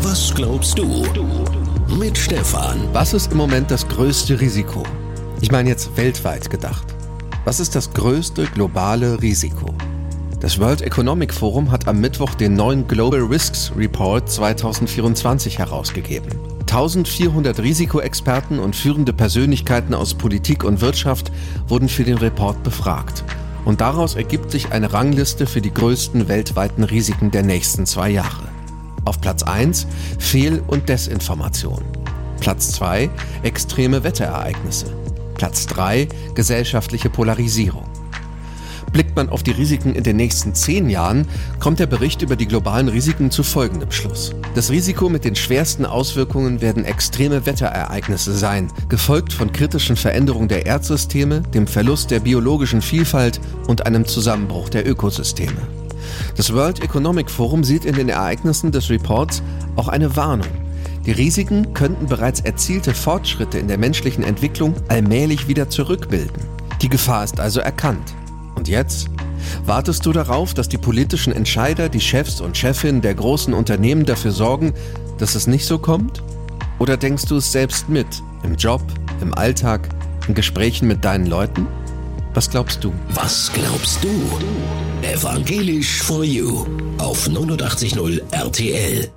Was glaubst du? Mit Stefan. Was ist im Moment das größte Risiko? Ich meine jetzt weltweit gedacht. Was ist das größte globale Risiko? Das World Economic Forum hat am Mittwoch den neuen Global Risks Report 2024 herausgegeben. 1400 Risikoexperten und führende Persönlichkeiten aus Politik und Wirtschaft wurden für den Report befragt. Und daraus ergibt sich eine Rangliste für die größten weltweiten Risiken der nächsten zwei Jahre. Auf Platz 1 Fehl- und Desinformation. Platz 2 extreme Wetterereignisse. Platz 3 gesellschaftliche Polarisierung. Blickt man auf die Risiken in den nächsten zehn Jahren, kommt der Bericht über die globalen Risiken zu folgendem Schluss. Das Risiko mit den schwersten Auswirkungen werden extreme Wetterereignisse sein, gefolgt von kritischen Veränderungen der Erdsysteme, dem Verlust der biologischen Vielfalt und einem Zusammenbruch der Ökosysteme. Das World Economic Forum sieht in den Ereignissen des Reports auch eine Warnung. Die Risiken könnten bereits erzielte Fortschritte in der menschlichen Entwicklung allmählich wieder zurückbilden. Die Gefahr ist also erkannt. Und jetzt? Wartest du darauf, dass die politischen Entscheider, die Chefs und Chefinnen der großen Unternehmen dafür sorgen, dass es nicht so kommt? Oder denkst du es selbst mit, im Job, im Alltag, in Gesprächen mit deinen Leuten? Was glaubst du? Was glaubst du? Evangelisch for You auf 89.0 RTL.